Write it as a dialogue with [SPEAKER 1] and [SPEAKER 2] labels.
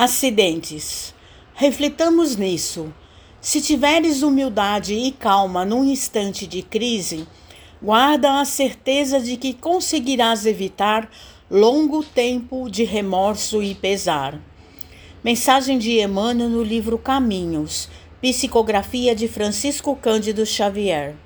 [SPEAKER 1] Acidentes. Reflitamos nisso. Se tiveres humildade e calma num instante de crise, guarda a certeza de que conseguirás evitar longo tempo de remorso e pesar. Mensagem de Emmanuel no livro Caminhos, psicografia de Francisco Cândido Xavier.